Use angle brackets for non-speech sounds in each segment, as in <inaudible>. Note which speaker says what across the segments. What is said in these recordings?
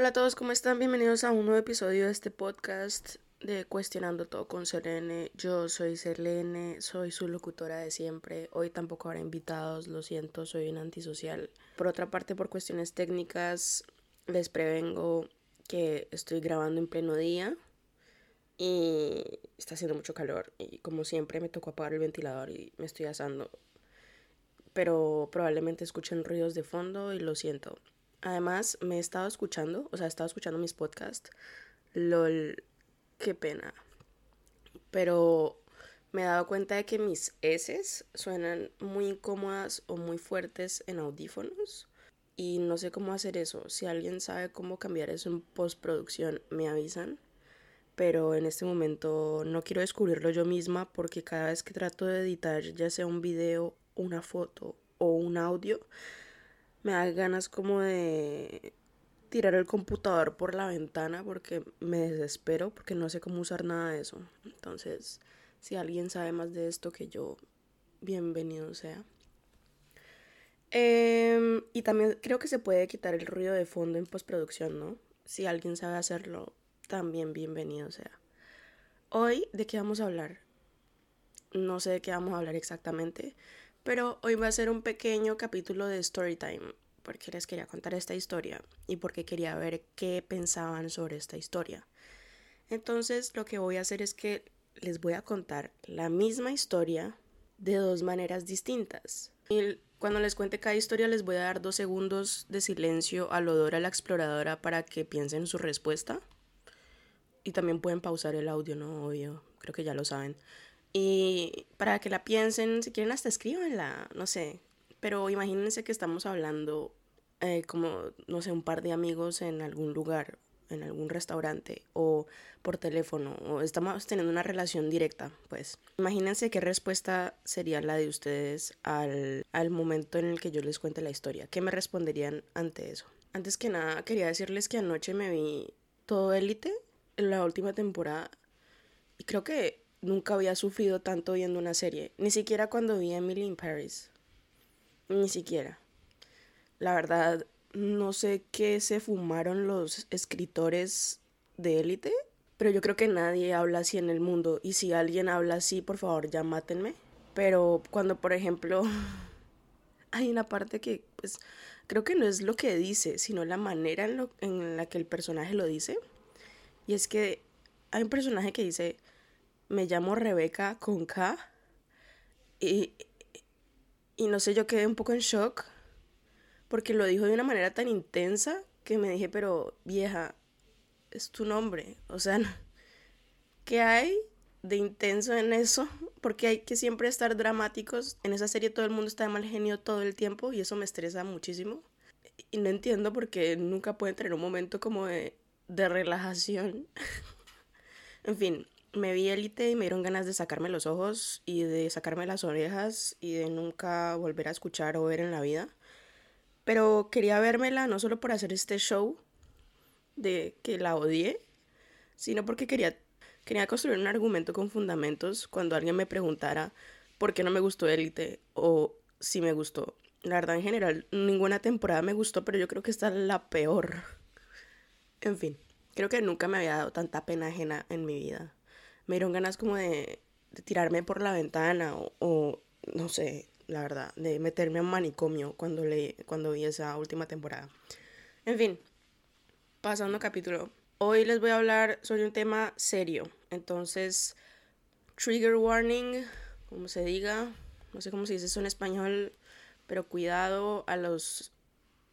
Speaker 1: Hola a todos, ¿cómo están? Bienvenidos a un nuevo episodio de este podcast de Cuestionando Todo con Selene. Yo soy Selene, soy su locutora de siempre. Hoy tampoco habrá invitados, lo siento, soy un antisocial. Por otra parte, por cuestiones técnicas, les prevengo que estoy grabando en pleno día y está haciendo mucho calor y como siempre me tocó apagar el ventilador y me estoy asando. Pero probablemente escuchen ruidos de fondo y lo siento. Además, me he estado escuchando, o sea, he estado escuchando mis podcasts. LOL, qué pena. Pero me he dado cuenta de que mis S suenan muy incómodas o muy fuertes en audífonos. Y no sé cómo hacer eso. Si alguien sabe cómo cambiar eso en postproducción, me avisan. Pero en este momento no quiero descubrirlo yo misma porque cada vez que trato de editar, ya sea un video, una foto o un audio, me da ganas como de tirar el computador por la ventana porque me desespero porque no sé cómo usar nada de eso. Entonces, si alguien sabe más de esto que yo, bienvenido sea. Em, y también creo que se puede quitar el ruido de fondo en postproducción, ¿no? Si alguien sabe hacerlo, también bienvenido sea. Hoy, ¿de qué vamos a hablar? No sé de qué vamos a hablar exactamente, pero hoy va a ser un pequeño capítulo de Storytime, porque les quería contar esta historia y porque quería ver qué pensaban sobre esta historia. Entonces lo que voy a hacer es que les voy a contar la misma historia de dos maneras distintas. Y cuando les cuente cada historia les voy a dar dos segundos de silencio a la exploradora para que piensen su respuesta. Y también pueden pausar el audio, ¿no? Obvio, creo que ya lo saben. Y para que la piensen, si quieren hasta escríbanla, no sé. Pero imagínense que estamos hablando eh, como, no sé, un par de amigos en algún lugar, en algún restaurante o por teléfono, o estamos teniendo una relación directa, pues. Imagínense qué respuesta sería la de ustedes al, al momento en el que yo les cuente la historia. ¿Qué me responderían ante eso? Antes que nada, quería decirles que anoche me vi todo Élite en la última temporada. Y creo que nunca había sufrido tanto viendo una serie. Ni siquiera cuando vi Emily in Paris. Ni siquiera. La verdad, no sé qué se fumaron los escritores de élite, pero yo creo que nadie habla así en el mundo. Y si alguien habla así, por favor, ya mátenme. Pero cuando, por ejemplo, <laughs> hay una parte que, pues, creo que no es lo que dice, sino la manera en, lo, en la que el personaje lo dice. Y es que hay un personaje que dice, me llamo Rebeca con K. Y, y no sé, yo quedé un poco en shock porque lo dijo de una manera tan intensa que me dije, pero vieja, es tu nombre. O sea, ¿qué hay de intenso en eso? Porque hay que siempre estar dramáticos. En esa serie todo el mundo está de mal genio todo el tiempo y eso me estresa muchísimo. Y no entiendo por qué nunca pueden tener un momento como de, de relajación. <laughs> en fin, me vi élite y me dieron ganas de sacarme los ojos y de sacarme las orejas y de nunca volver a escuchar o ver en la vida. Pero quería vérmela no solo por hacer este show de que la odié, sino porque quería, quería construir un argumento con fundamentos cuando alguien me preguntara por qué no me gustó élite o si me gustó. La verdad, en general, ninguna temporada me gustó, pero yo creo que esta es la peor. En fin, creo que nunca me había dado tanta pena ajena en mi vida me dieron ganas como de, tirarme por la ventana o, no sé, la verdad, de meterme a un manicomio cuando, le, cuando vi esa última temporada. En fin, pasando capítulo. Hoy les voy a hablar sobre un tema serio. Entonces, trigger warning, como se diga, no sé cómo se dice eso en español, pero cuidado a los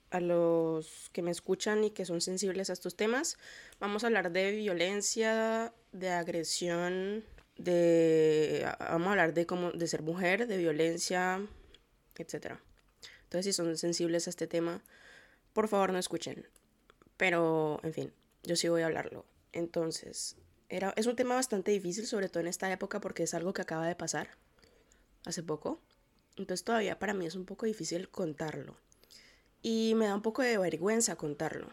Speaker 1: a los que me escuchan y que son sensibles a estos temas. Vamos a hablar de violencia, de agresión, de vamos a hablar de cómo de ser mujer, de violencia, etcétera. Entonces, si son sensibles a este tema, por favor no escuchen. Pero, en fin, yo sí voy a hablarlo. Entonces, era, es un tema bastante difícil, sobre todo en esta época, porque es algo que acaba de pasar hace poco. Entonces, todavía para mí es un poco difícil contarlo y me da un poco de vergüenza contarlo.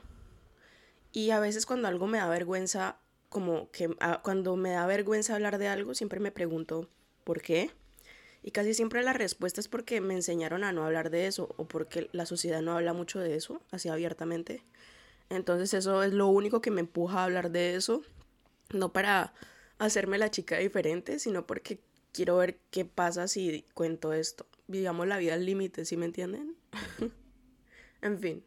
Speaker 1: Y a veces cuando algo me da vergüenza, como que ah, cuando me da vergüenza hablar de algo, siempre me pregunto, ¿por qué? Y casi siempre la respuesta es porque me enseñaron a no hablar de eso o porque la sociedad no habla mucho de eso, así abiertamente. Entonces eso es lo único que me empuja a hablar de eso. No para hacerme la chica diferente, sino porque quiero ver qué pasa si cuento esto. Digamos la vida al límite, ¿sí me entienden? <laughs> en fin.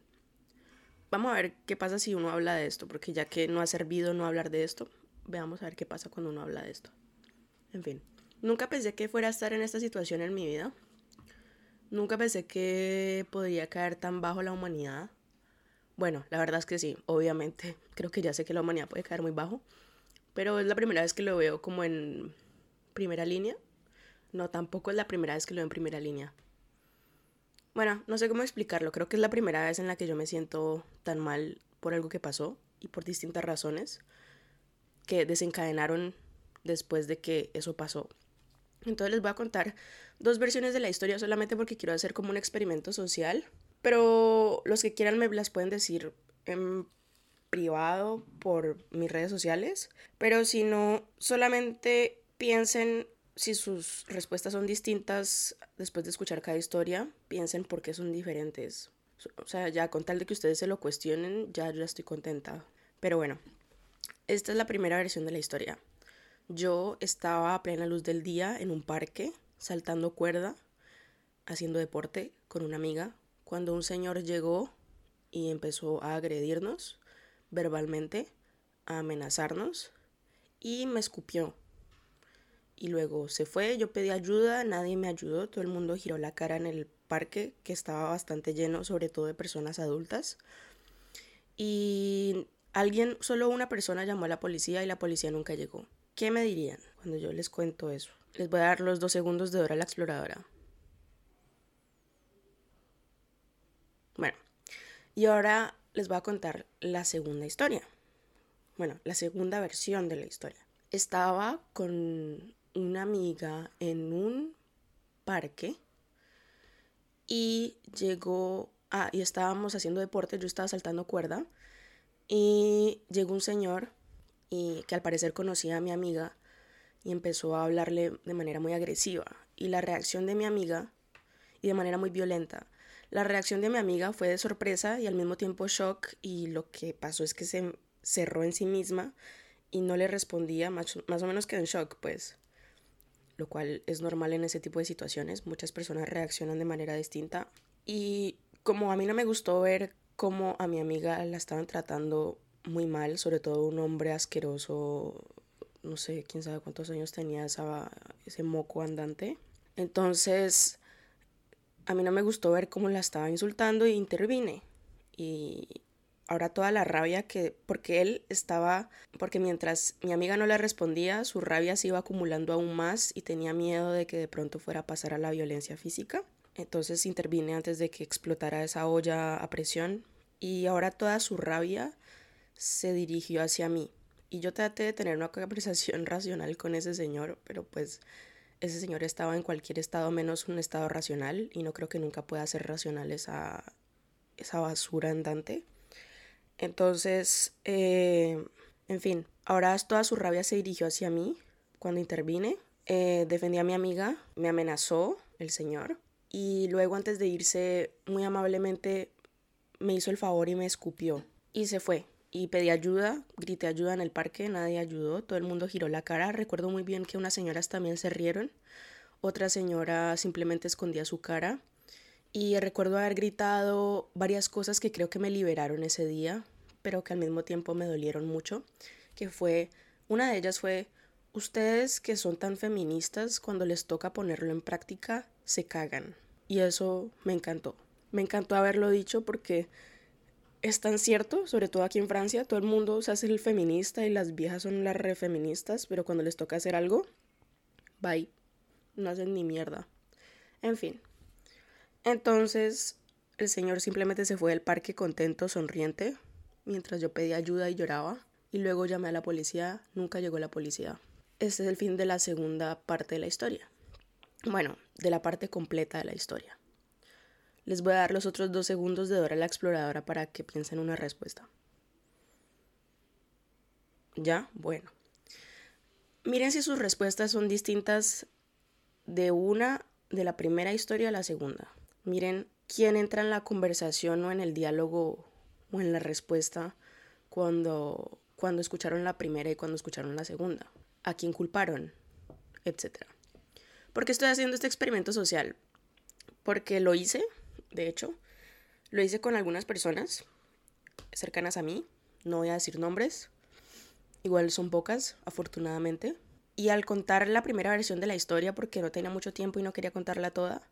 Speaker 1: Vamos a ver qué pasa si uno habla de esto, porque ya que no ha servido no hablar de esto, veamos a ver qué pasa cuando uno habla de esto. En fin, nunca pensé que fuera a estar en esta situación en mi vida. Nunca pensé que podría caer tan bajo la humanidad. Bueno, la verdad es que sí, obviamente. <laughs> Creo que ya sé que la humanidad puede caer muy bajo. Pero es la primera vez que lo veo como en primera línea. No, tampoco es la primera vez que lo veo en primera línea. Bueno, no sé cómo explicarlo. Creo que es la primera vez en la que yo me siento tan mal por algo que pasó y por distintas razones que desencadenaron después de que eso pasó. Entonces les voy a contar dos versiones de la historia solamente porque quiero hacer como un experimento social. Pero los que quieran me las pueden decir en privado por mis redes sociales. Pero si no, solamente piensen si sus respuestas son distintas después de escuchar cada historia, piensen por qué son diferentes. O sea, ya con tal de que ustedes se lo cuestionen, ya yo estoy contenta. Pero bueno, esta es la primera versión de la historia. Yo estaba a plena luz del día en un parque, saltando cuerda, haciendo deporte con una amiga, cuando un señor llegó y empezó a agredirnos verbalmente, a amenazarnos y me escupió. Y luego se fue, yo pedí ayuda, nadie me ayudó, todo el mundo giró la cara en el parque que estaba bastante lleno, sobre todo de personas adultas. Y alguien, solo una persona llamó a la policía y la policía nunca llegó. ¿Qué me dirían cuando yo les cuento eso? Les voy a dar los dos segundos de Dora la Exploradora. Bueno, y ahora les voy a contar la segunda historia. Bueno, la segunda versión de la historia. Estaba con una amiga en un parque y llegó, ah, y estábamos haciendo deporte, yo estaba saltando cuerda y llegó un señor y que al parecer conocía a mi amiga y empezó a hablarle de manera muy agresiva. Y la reacción de mi amiga, y de manera muy violenta, la reacción de mi amiga fue de sorpresa y al mismo tiempo shock y lo que pasó es que se cerró en sí misma y no le respondía, más, más o menos quedó en shock, pues, lo cual es normal en ese tipo de situaciones, muchas personas reaccionan de manera distinta y como a mí no me gustó ver cómo a mi amiga la estaban tratando muy mal, sobre todo un hombre asqueroso, no sé, quién sabe cuántos años tenía esa, ese moco andante. Entonces, a mí no me gustó ver cómo la estaba insultando y intervine. Y ahora toda la rabia que, porque él estaba, porque mientras mi amiga no le respondía, su rabia se iba acumulando aún más y tenía miedo de que de pronto fuera a pasar a la violencia física. Entonces intervine antes de que explotara esa olla a presión y ahora toda su rabia se dirigió hacia mí. Y yo traté de tener una <laughs> conversación racional con ese señor, pero pues ese señor estaba en cualquier estado menos un estado racional y no creo que nunca pueda ser racional esa, esa basura andante. Entonces, eh, en fin, ahora toda su rabia se dirigió hacia mí cuando intervine. Eh, defendí a mi amiga, me amenazó el señor y luego antes de irse muy amablemente me hizo el favor y me escupió y se fue y pedí ayuda, grité ayuda en el parque, nadie ayudó, todo el mundo giró la cara. Recuerdo muy bien que unas señoras también se rieron, otra señora simplemente escondía su cara y recuerdo haber gritado varias cosas que creo que me liberaron ese día, pero que al mismo tiempo me dolieron mucho, que fue, una de ellas fue, ustedes que son tan feministas, cuando les toca ponerlo en práctica, se cagan. Y eso me encantó. Me encantó haberlo dicho porque es tan cierto, sobre todo aquí en Francia, todo el mundo se hace el feminista y las viejas son las refeministas, pero cuando les toca hacer algo, bye, no hacen ni mierda. En fin. Entonces, el señor simplemente se fue del parque contento, sonriente, mientras yo pedía ayuda y lloraba, y luego llamé a la policía, nunca llegó la policía. Este es el fin de la segunda parte de la historia. Bueno, de la parte completa de la historia. Les voy a dar los otros dos segundos de Dora la Exploradora para que piensen una respuesta. ¿Ya? Bueno. Miren si sus respuestas son distintas de una, de la primera historia a la segunda. Miren quién entra en la conversación o en el diálogo o en la respuesta cuando, cuando escucharon la primera y cuando escucharon la segunda. ¿A quién culparon? Etcétera. ¿Por qué estoy haciendo este experimento social? Porque lo hice, de hecho, lo hice con algunas personas cercanas a mí, no voy a decir nombres, igual son pocas, afortunadamente. Y al contar la primera versión de la historia, porque no tenía mucho tiempo y no quería contarla toda,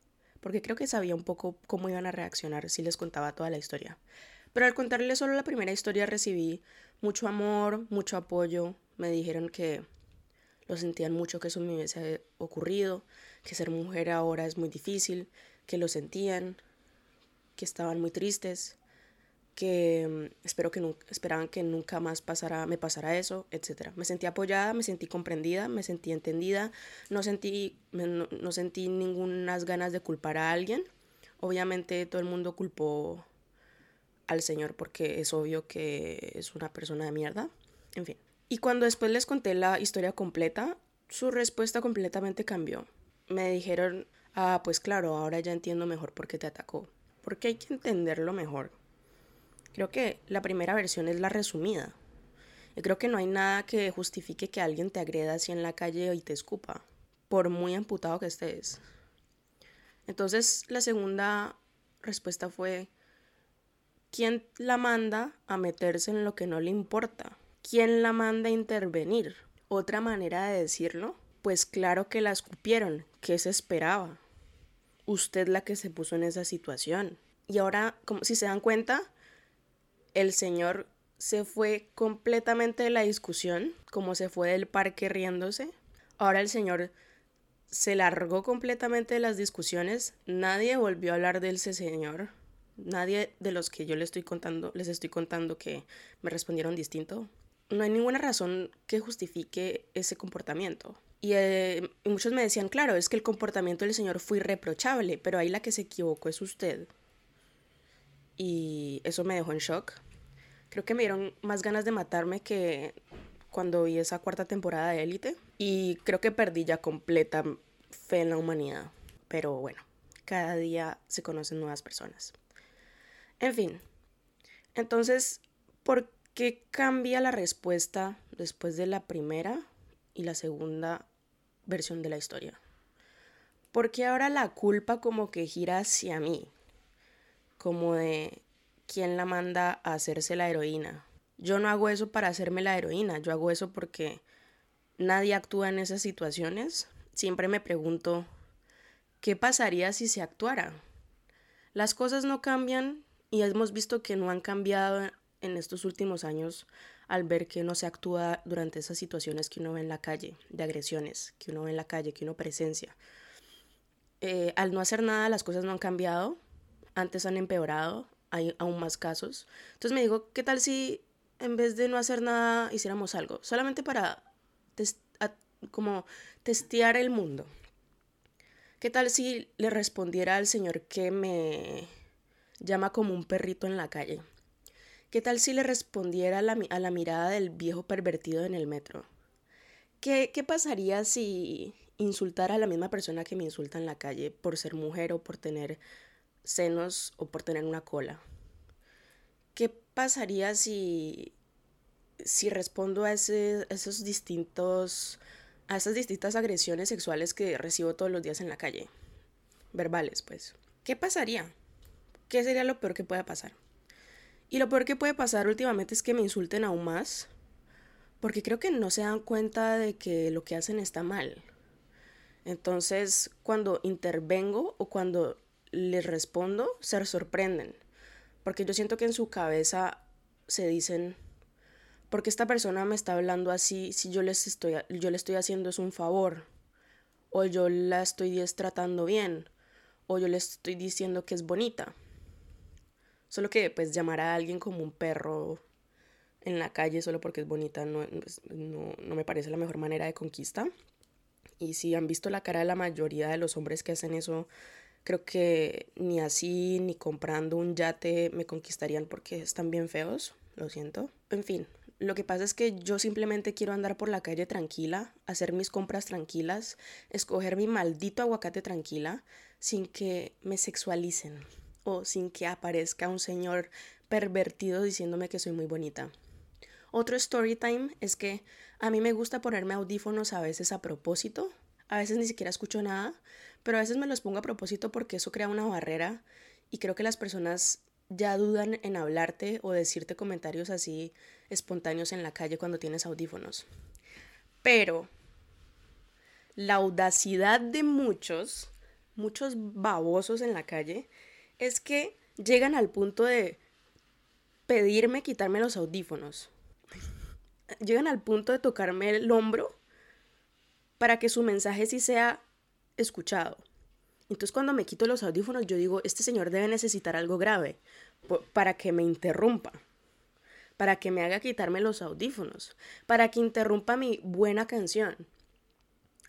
Speaker 1: porque creo que sabía un poco cómo iban a reaccionar si les contaba toda la historia. Pero al contarles solo la primera historia recibí mucho amor, mucho apoyo, me dijeron que lo sentían mucho que eso me hubiese ocurrido, que ser mujer ahora es muy difícil, que lo sentían, que estaban muy tristes, que mm, espero que esperaban que nunca más pasara, me pasara eso, etc. Me sentí apoyada, me sentí comprendida, me sentí entendida, no sentí, no, no sentí ninguna ganas de culpar a alguien. Obviamente todo el mundo culpó al Señor porque es obvio que es una persona de mierda. En fin. Y cuando después les conté la historia completa, su respuesta completamente cambió. Me dijeron, ah, pues claro, ahora ya entiendo mejor por qué te atacó. Porque hay que entenderlo mejor. Creo que la primera versión es la resumida. Y creo que no hay nada que justifique que alguien te agreda así en la calle y te escupa, por muy amputado que estés. Entonces la segunda respuesta fue, ¿quién la manda a meterse en lo que no le importa? ¿Quién la manda a intervenir? Otra manera de decirlo, pues claro que la escupieron, ¿qué se esperaba? Usted la que se puso en esa situación. Y ahora, como si se dan cuenta, el señor se fue completamente de la discusión, como se fue del parque riéndose. Ahora el señor se largó completamente de las discusiones. Nadie volvió a hablar de ese señor. Nadie de los que yo les estoy contando, les estoy contando que me respondieron distinto. No hay ninguna razón que justifique ese comportamiento. Y, eh, y muchos me decían, claro, es que el comportamiento del señor fue irreprochable, pero ahí la que se equivocó es usted. Y eso me dejó en shock Creo que me dieron más ganas de matarme que cuando vi esa cuarta temporada de Élite. Y creo que perdí ya completa fe en la humanidad. Pero bueno, cada día se conocen nuevas personas. En fin, entonces, ¿por qué cambia la respuesta después de la primera y la segunda versión de la historia? Porque ahora la culpa como que gira hacia mí, como de quién la manda a hacerse la heroína. Yo no hago eso para hacerme la heroína, yo hago eso porque nadie actúa en esas situaciones. Siempre me pregunto, ¿qué pasaría si se actuara? Las cosas no cambian y hemos visto que no han cambiado en estos últimos años al ver que no se actúa durante esas situaciones que uno ve en la calle, de agresiones, que uno ve en la calle, que uno presencia. Eh, al no hacer nada, las cosas no han cambiado, antes han empeorado, hay aún más casos. Entonces me digo, ¿qué tal si en vez de no hacer nada hiciéramos algo? Solamente para como testear el mundo. ¿Qué tal si le respondiera al señor que me llama como un perrito en la calle? ¿Qué tal si le respondiera a la, mirada del viejo pervertido en el metro? ¿Qué, ¿Qué pasaría si insultara a la misma persona que me insulta en la calle por ser mujer o por tener senos o por tener una cola. ¿Qué pasaría si, si respondo a, esos distintos, a esas distintas agresiones sexuales que recibo todos los días en la calle? Verbales, pues. ¿Qué pasaría? ¿Qué sería lo peor que pueda pasar? Y lo peor que puede pasar últimamente es que me insulten aún más, porque creo que no se dan cuenta de que lo que hacen está mal. Entonces, cuando intervengo o cuando les respondo, se sorprenden. Porque yo siento que en su cabeza se dicen, porque esta persona me está hablando así si yo, les estoy, yo le estoy haciendo es un favor? O yo la estoy tratando bien. O yo le estoy diciendo que es bonita. Solo que pues llamar a alguien como un perro en la calle solo porque es bonita no, pues, no, no me parece la mejor manera de conquista. Y si han visto la cara de la mayoría de los hombres que hacen eso, Creo que ni así ni comprando un yate me conquistarían porque están bien feos, lo siento. En fin, lo que pasa es que yo simplemente quiero andar por la calle tranquila, hacer mis compras tranquilas, escoger mi maldito aguacate tranquila, sin que me sexualicen o sin que aparezca un señor pervertido diciéndome que soy muy bonita. Otro story time es que a mí me gusta ponerme audífonos a veces a propósito. A veces ni siquiera escucho nada, pero a veces me los pongo a propósito porque eso crea una barrera y creo que las personas ya dudan en hablarte o decirte comentarios así espontáneos en la calle cuando tienes audífonos. Pero la audacidad de muchos, muchos babosos en la calle, es que llegan al punto de pedirme quitarme los audífonos. Llegan al punto de tocarme el hombro para que su mensaje sí sea escuchado. Entonces cuando me quito los audífonos yo digo, este señor debe necesitar algo grave para que me interrumpa, para que me haga quitarme los audífonos, para que interrumpa mi buena canción.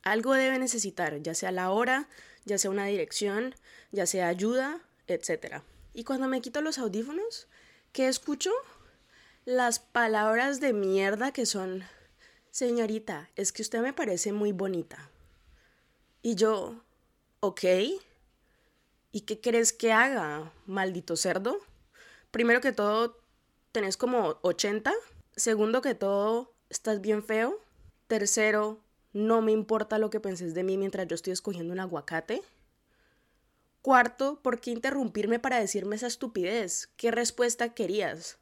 Speaker 1: Algo debe necesitar, ya sea la hora, ya sea una dirección, ya sea ayuda, etc. Y cuando me quito los audífonos, ¿qué escucho? Las palabras de mierda que son, señorita, es que usted me parece muy bonita. Y yo, ok. ¿Y qué crees que haga, maldito cerdo? Primero que todo, tenés como 80. Segundo que todo, estás bien feo. Tercero, no me importa lo que penses de mí mientras yo estoy escogiendo un aguacate. Cuarto, ¿por qué interrumpirme para decirme esa estupidez? ¿Qué respuesta querías?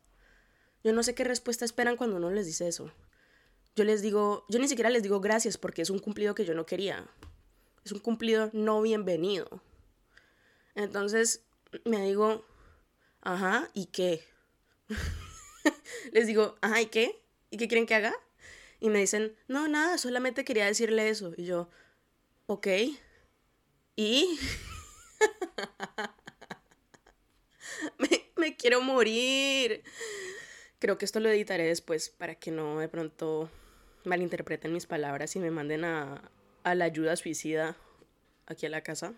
Speaker 1: Yo no sé qué respuesta esperan cuando uno les dice eso. Yo les digo, yo ni siquiera les digo gracias porque es un cumplido que yo no quería. Es un cumplido no bienvenido. Entonces me digo, ajá, ¿y qué? <laughs> les digo, ajá, ¿y qué? ¿Y qué quieren que haga? Y me dicen, no, nada, solamente quería decirle eso. Y yo, ok. ¿Y? <laughs> <laughs> me, quiero morir. Creo que esto lo editaré después para que no de pronto malinterpreten mis palabras y me manden a, a la ayuda suicida aquí a la casa.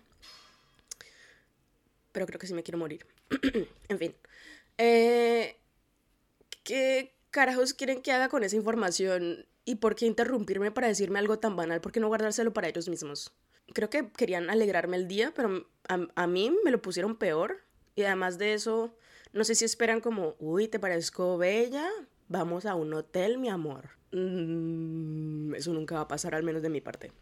Speaker 1: Pero creo que sí me quiero morir. <clears throat> en fin. Eh, ¿Qué carajos quieren que haga con esa información? ¿Y por qué interrumpirme para decirme algo tan banal? ¿Por qué no guardárselo para ellos mismos? Creo que querían alegrarme el día, pero a, a mí me lo pusieron peor. Y además de eso, no sé si esperan como, uy, ¿te parezco bella? Vamos a un hotel, mi amor. Mm, eso nunca va a pasar, al menos de mi parte.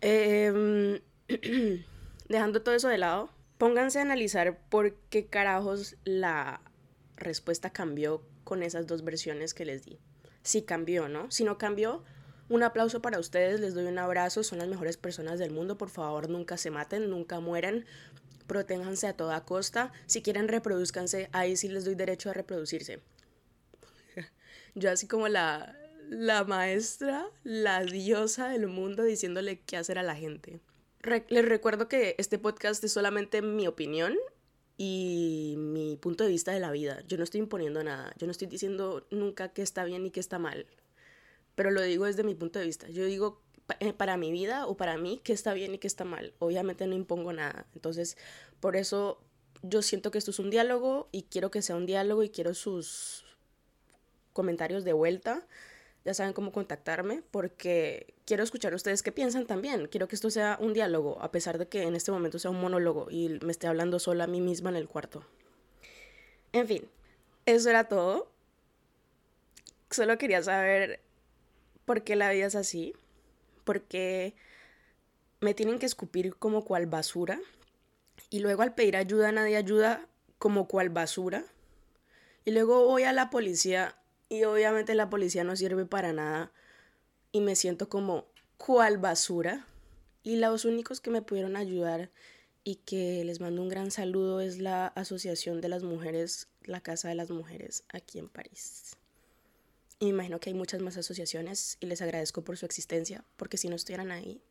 Speaker 1: Em, <clears throat> dejando todo eso de lado, pónganse a analizar por qué carajos la respuesta cambió con esas dos versiones que les di. Si cambió, ¿no? Si no cambió, un aplauso para ustedes, les doy un abrazo, son las mejores personas del mundo, por favor nunca se maten, nunca mueran, protéjanse a toda costa, si quieren reproduzcanse, ahí sí les doy derecho a reproducirse. <laughs> Yo así como la, la maestra, la diosa del mundo diciéndole qué hacer a la gente. les recuerdo que este podcast es solamente mi opinión y mi punto de vista de la vida. Yo no estoy imponiendo nada, yo no estoy diciendo nunca qué está bien y qué está mal, pero lo digo desde mi punto de vista. Yo digo eh, para mi vida o para mí qué está bien y qué está mal. Obviamente no impongo nada. Entonces, por eso yo siento que esto es un diálogo y quiero que sea un diálogo y quiero sus comentarios de vuelta ya saben cómo contactarme porque quiero escuchar a ustedes qué piensan también. Quiero que esto sea un diálogo, a pesar de que en este momento sea un monólogo y me esté hablando sola a mí misma en el cuarto. En fin, eso era todo. Solo quería saber por qué la vida es así, por qué me tienen que escupir como cual basura y luego al pedir ayuda nadie ayuda como cual basura. Y luego voy a la policía y obviamente la policía no sirve para nada y me siento como cual basura. Y los únicos que me pudieron ayudar y que les mando un gran saludo es la Asociación de las Mujeres, la Casa de las Mujeres aquí en París. Me imagino que hay muchas más asociaciones y les agradezco por su existencia, porque si no estuvieran ahí,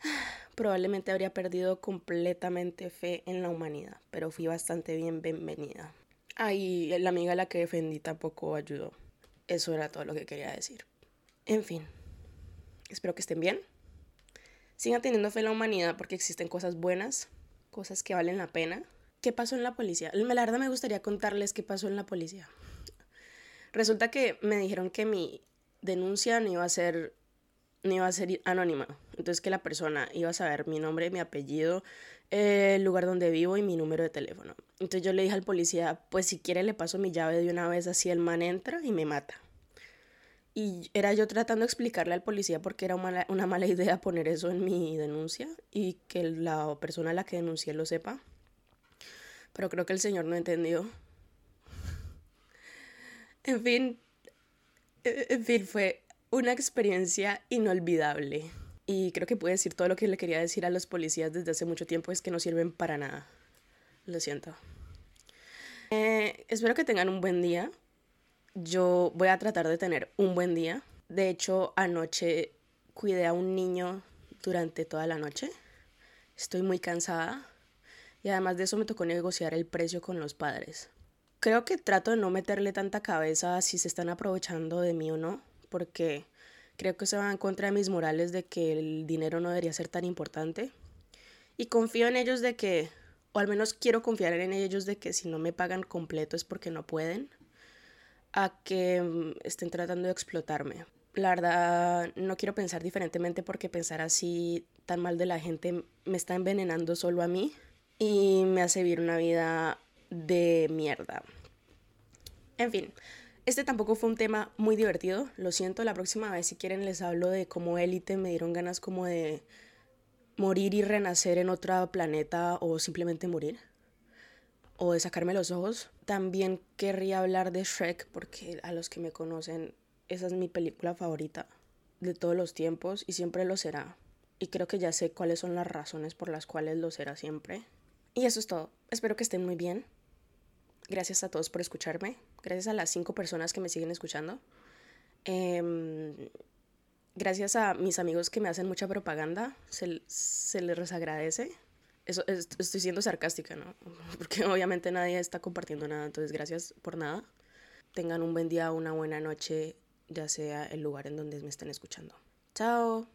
Speaker 1: <sighs> probablemente habría perdido completamente fe en la humanidad, pero fui bastante bien bienvenida. Ay, la amiga a la que defendí tampoco ayudó. Eso era todo lo que quería decir. En fin, espero que estén bien. Sigan teniendo fe en la humanidad porque existen cosas buenas, cosas que valen la pena. ¿Qué pasó en la policía? La verdad me gustaría contarles qué pasó en la policía. Resulta que me dijeron que mi denuncia no iba a ser, no iba a ser anónima. Entonces que la persona iba a saber mi nombre, mi apellido, el lugar donde vivo y mi número de teléfono. Entonces yo le dije al policía, pues si quiere le paso mi llave de una vez así el man entra y me mata. Y era yo tratando de explicarle al policía por qué era una, una mala idea poner eso en mi denuncia y que la persona a la que denuncié lo sepa. Pero creo que el señor no entendió. En fin, e, en fin, fue una experiencia inolvidable. Y creo que puedo decir todo lo que le quería decir a los policías desde hace mucho tiempo, es que no sirven para nada. Lo siento. Eh, espero que tengan un buen día. Yo voy a tratar de tener un buen día. De hecho, anoche cuidé a un niño durante toda la noche. Estoy muy cansada. Y además de eso me tocó negociar el precio con los padres. Creo que trato de no meterle tanta cabeza si se están aprovechando de mí o no, porque Creo que se va en contra de mis morales de que el dinero no debería ser tan importante. Y confío en ellos de que, o al menos quiero confiar en ellos de que si no me pagan completo es porque no pueden, a que mm, estén tratando de explotarme. La verdad, no quiero pensar diferentemente porque pensar así tan mal de la gente me está envenenando solo a mí y me hace vivir una vida de mierda. En fin, este tampoco fue un tema muy divertido, lo siento, la próxima vez si quieren les hablo de cómo élite me dieron ganas como de morir y renacer en otro planeta o simplemente morir o de sacarme los ojos. También querría hablar de Shrek porque a los que me conocen esa es mi película favorita de todos los tiempos y siempre lo será. Y creo que ya sé cuáles son las razones por las cuales lo será siempre. Y eso es todo. Espero que estén muy bien. Gracias a todos por escucharme. Gracias a las cinco personas que me siguen escuchando. Em, gracias a mis amigos que me hacen mucha propaganda. Se, se les agradece. Estoy siendo sarcástica, ¿no? <laughs> Porque obviamente nadie está compartiendo nada. Entonces, gracias por nada. Tengan un buen día, una buena noche, ya sea el lugar en donde me estén escuchando. Chao.